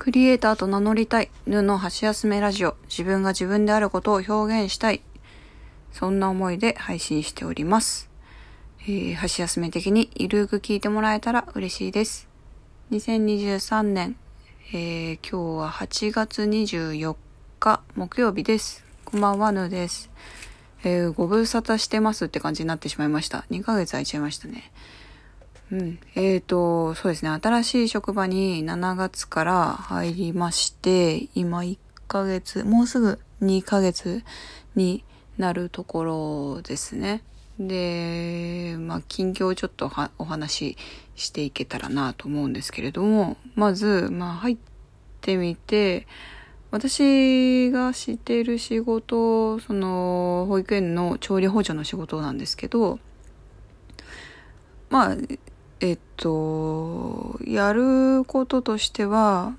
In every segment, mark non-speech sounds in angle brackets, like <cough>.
クリエイターと名乗りたい。布の箸休めラジオ。自分が自分であることを表現したい。そんな思いで配信しております。えー、箸休め的にゆるく聞いてもらえたら嬉しいです。2023年、えー、今日は8月24日木曜日です。こんばんは、ぬです。えー、ご無沙汰してますって感じになってしまいました。2ヶ月空いちゃいましたね。うん。えーと、そうですね。新しい職場に7月から入りまして、今1ヶ月、もうすぐ2ヶ月になるところですね。で、まあ、近況をちょっとはお話ししていけたらなと思うんですけれども、まず、まあ、入ってみて、私がしている仕事、その、保育園の調理補助の仕事なんですけど、まあ、えっと、やることとしては、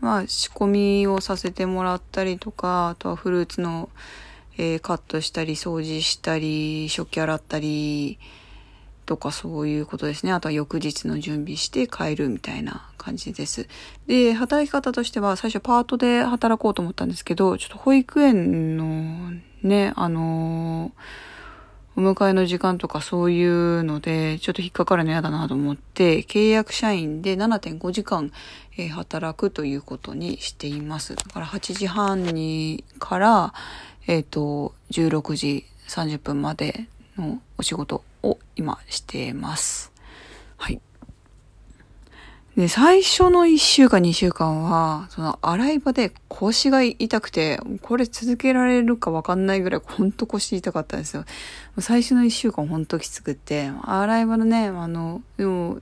まあ、仕込みをさせてもらったりとか、あとはフルーツの、えーカットしたり、掃除したり、食器洗ったり、とかそういうことですね。あとは翌日の準備して帰るみたいな感じです。で、働き方としては最初パートで働こうと思ったんですけど、ちょっと保育園のね、あのーお迎えの時間とかそういうので、ちょっと引っかかるの嫌だなと思って、契約社員で7.5時間、えー働くということにしています。だから8時半にから、えっ、と、16時30分までのお仕事を今してます。はい。で、最初の1週間2週間は、その洗い場で腰が痛くて、これ続けられるかわかんないぐらいほんと腰痛かったんですよ。最初の1週間ほんときつくって、洗い場のね、あの、でも、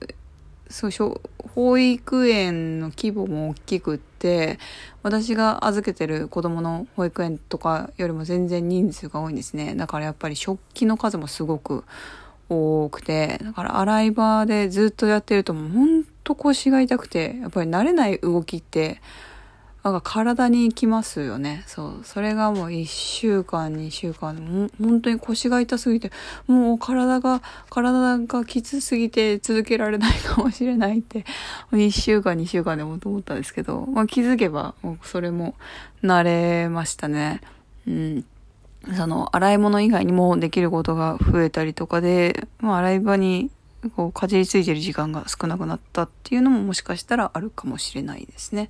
そう、小保育園の規模も大きくって、私が預けてる子供の保育園とかよりも全然人数が多いんですね。だからやっぱり食器の数もすごく多くて、だから洗い場でずっとやってるともうほんと腰が痛くて、やっぱり慣れない動きって、なんか体にきますよね。そう。それがもう1週間、2週間、も本当に腰が痛すぎて、もう体が、体がきつすぎて続けられないかもしれないって、1週間、2週間でもと思ったんですけど、まあ気づけば、それも慣れましたね。うん。その、洗い物以外にもできることが増えたりとかで、まあ洗い場に、こう、かじりついてる時間が少なくなったっていうのももしかしたらあるかもしれないですね。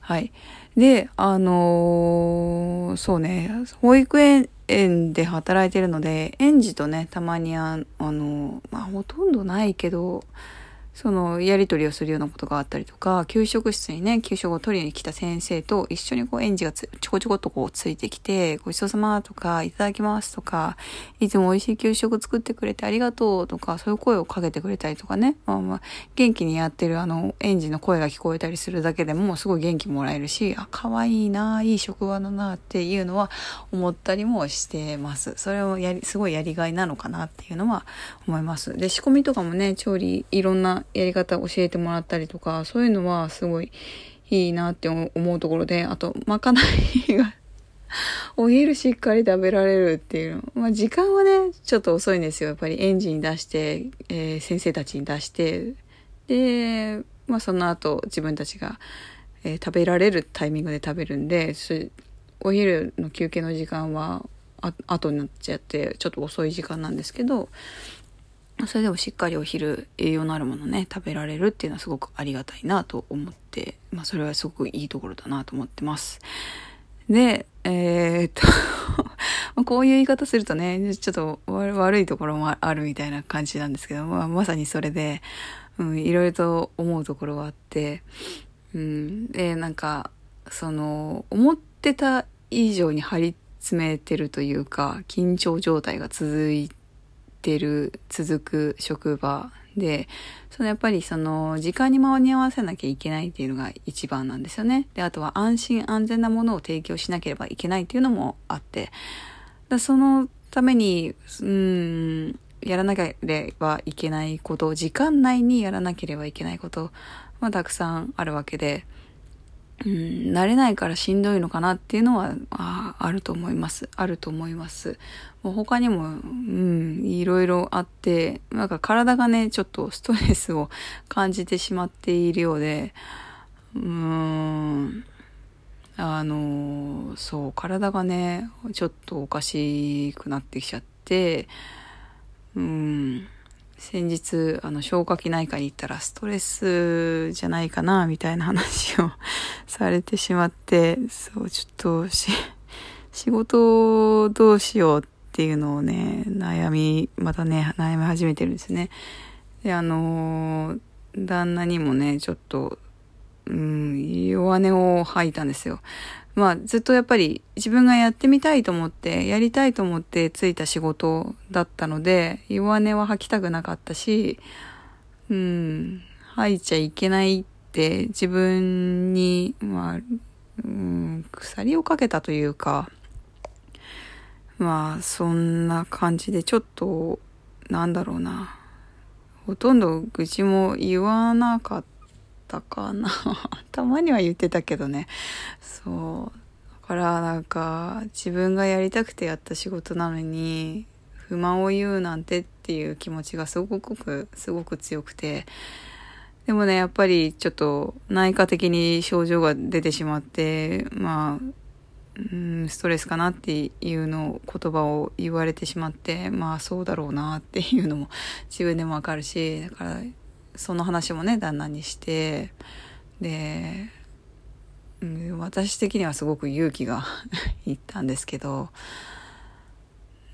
はい。で、あのーそうね、保育園園で働いてるので、園児とね、たまにあ、あのーまあ、ほとんどないけど、その、やりとりをするようなことがあったりとか、給食室にね、給食を取りに来た先生と一緒にこう園児がちょこちょこっとこうついてきて、ごちそうさまとか、いただきますとか、いつも美味しい給食作ってくれてありがとうとか、そういう声をかけてくれたりとかね、まあまあ、元気にやってるあの、園児の声が聞こえたりするだけでも、すごい元気もらえるし、あ、可愛いな、いい職場だなっていうのは思ったりもしてます。それをやり、すごいやりがいなのかなっていうのは思います。で、仕込みとかもね、調理、いろんなやり方教えてもらったりとか、そういうのはすごいいいなって思うところで、あと、まかないが、<laughs> お昼しっかり食べられるっていう。まあ時間はね、ちょっと遅いんですよ。やっぱりエンジン出して、えー先生たちに出して、で、まあその後自分たちが、えー食べられるタイミングで食べるんで、お昼の休憩の時間はあ後になっちゃって、ちょっと遅い時間なんですけど、それでもしっかりお昼栄養のあるものね食べられるっていうのはすごくありがたいなと思って、まあそれはすごくいいところだなと思ってます。で、えーっと、<laughs> こういう言い方するとね、ちょっと悪いところもあるみたいな感じなんですけど、まあまさにそれで、うん、いろいろと思うところがあって、うん、で、なんか、その、思ってた以上に張り詰めてるというか、緊張状態が続いててる、続く職場で、そのやっぱりその時間に間に合わせなきゃいけないっていうのが一番なんですよね。で、あとは安心安全なものを提供しなければいけないっていうのもあって、だそのために、うん、やらなければいけないこと、時間内にやらなければいけないこと、まあたくさんあるわけで、うん、慣れないからしんどいのかなっていうのはああると思います。あると思います。もう他にも、うん、いろいろあって、なんか体がね、ちょっとストレスを感じてしまっているようで、うーん、あの、そう、体がね、ちょっとおかしくなってきちゃって、うん、先日、あの、消化器内科に行ったら、ストレスじゃないかな、みたいな話を <laughs> されてしまって、そう、ちょっとし、仕事をどうしようっていうのをね、悩み、またね、悩み始めてるんですね。で、あの旦那にもね、ちょっと、うん、弱音を吐いたんですよ。まあ、ずっとやっぱり自分がやってみたいと思って、やりたいと思ってついた仕事だったので、弱音は吐きたくなかったし、うん、吐いちゃいけないって自分に、まあ、うん、鎖をかけたというか、まあ、そんな感じでちょっと、なんだろうな。ほとんど愚痴も言わなかったかな。<laughs> たまには言ってたけどね。そう。だからなんか自分がやりたくてやった仕事なのに不満を言うなんてっていう気持ちがすごくすごく強くて。でもね、やっぱりちょっと内科的に症状が出てしまって、まあ、うん、ストレスかなっていうの言葉を言われてしまってまあそうだろうなっていうのも自分でもわかるしだからその話もね旦那にしてで、うん、私的にはすごく勇気が <laughs> いったんですけど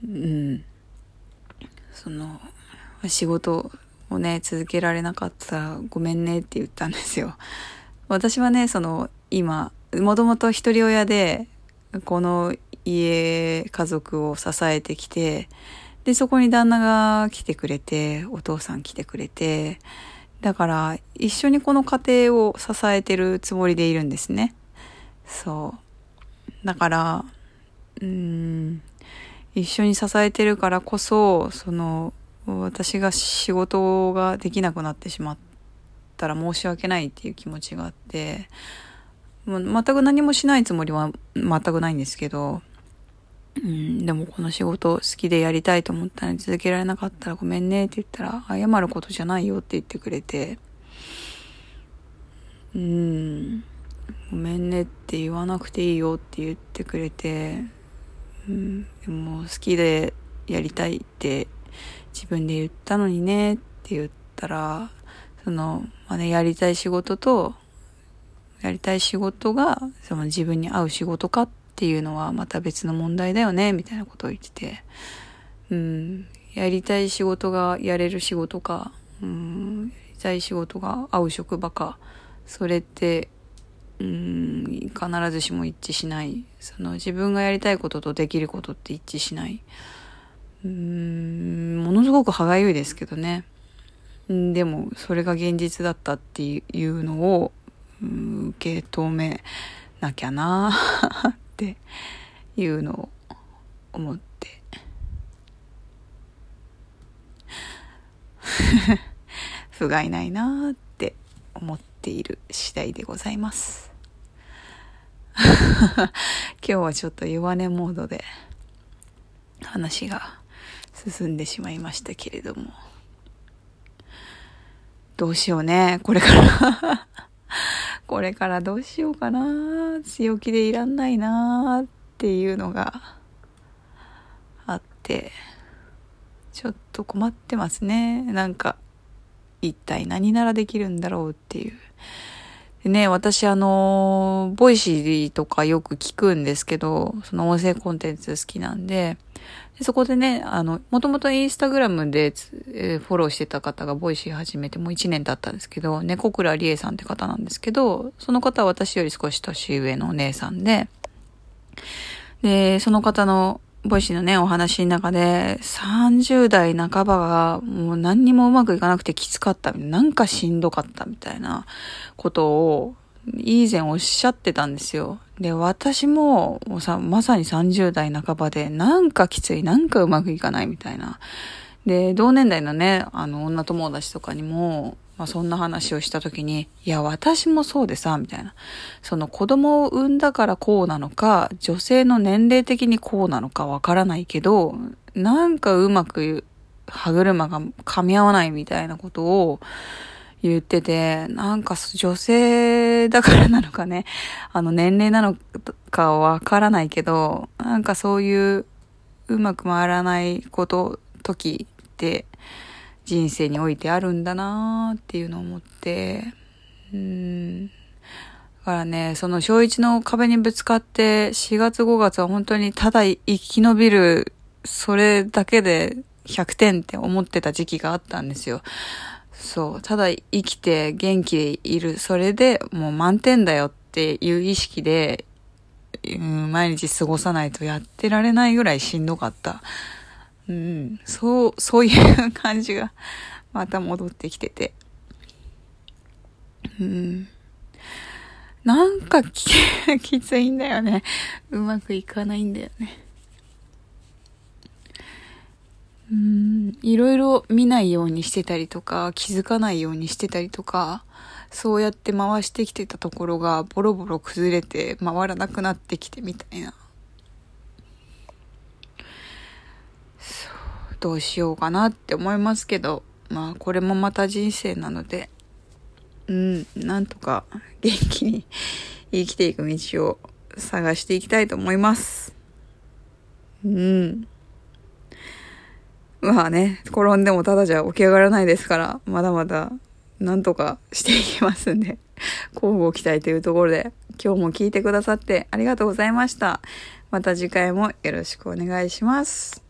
うんその仕事をね続けられなかったらごめんねって言ったんですよ。私はねその今もともと一人親でこの家、家族を支えてきて、で、そこに旦那が来てくれて、お父さん来てくれて、だから、一緒にこの家庭を支えてるつもりでいるんですね。そう。だから、うん、一緒に支えてるからこそ、その、私が仕事ができなくなってしまったら申し訳ないっていう気持ちがあって、もう全く何もしないつもりは全くないんですけど、うん、でもこの仕事好きでやりたいと思ったのに続けられなかったらごめんねって言ったら、謝ることじゃないよって言ってくれて、うん、ごめんねって言わなくていいよって言ってくれて、うん、でも好きでやりたいって自分で言ったのにねって言ったら、その、まあね、やりたい仕事とやりたい仕事が、その自分に合う仕事かってっていうのはまた別の問題だよね、みたいなことを言ってて、うん、やりたい仕事がやれる仕事か、うん、やりたい仕事が合う職場か、それって、うん、必ずしも一致しない。その自分がやりたいこととできることって一致しない。うん、ものすごく歯がゆいですけどね。でも、それが現実だったっていうのを、受け止めなきゃなっていうのを思って。<laughs> 不甲斐ないなって思っている次第でございます。<laughs> 今日はちょっと弱音モードで話が進んでしまいましたけれども。どうしようねこれから。これからどうしようかな。強気でいらんないなっていうのがあってちょっと困ってますね。なんか一体何ならできるんだろうっていう。でね、私あの、ボイシーとかよく聞くんですけど、その音声コンテンツ好きなん、でそこでね、あの、もともとインスタグラムで、えー、フォローしてた方がボイシー始めてもう1年経ったんですけど、猫倉理恵さんって方なんですけど、その方は私より少し年上のお姉さんで、で、その方のボイシーのね、お話の中で、30代半ばがもう何にもうまくいかなくてきつかったなんかしんどかったみたいなことを以前おっしゃってたんですよ。で、私もさまさに30代半ばでなんかきつい、なんかうまくいかないみたいな。で、同年代のね、あの女友達とかにも、まあ、そんな話をした時に、いや、私もそうでさ、みたいな。その子供を産んだからこうなのか、女性の年齢的にこうなのかわからないけど、なんかうまく歯車が噛み合わないみたいなことを言ってて、なんか女性だからなのかね、<laughs> あの年齢なのかわからないけど、なんかそういううまく回らないこと、時って人生においてあるんだなーっていうのを思って、うん。だからね、その小一の壁にぶつかって4月5月は本当にただ生き延びる、それだけで100点って思ってた時期があったんですよ。そう。ただ生きて元気でいる。それでもう満点だよっていう意識で、うん、毎日過ごさないとやってられないぐらいしんどかった。うん。そう、そういう感じがまた戻ってきてて。うん。なんかき、<laughs> きついんだよね。うまくいかないんだよね。うーん、いろいろ見ないようにしてたりとか、気づかないようにしてたりとか、そうやって回してきてたところがボロボロ崩れて回らなくなってきてみたいな。そうどうしようかなって思いますけど、まあこれもまた人生なので、うん、なんとか元気に生きていく道を探していきたいと思います。うん。まあね、転んでもただじゃ起き上がらないですから、まだまだなんとかしていきますんで、<laughs> 交互期待というところで、今日も聞いてくださってありがとうございました。また次回もよろしくお願いします。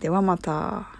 ではまた。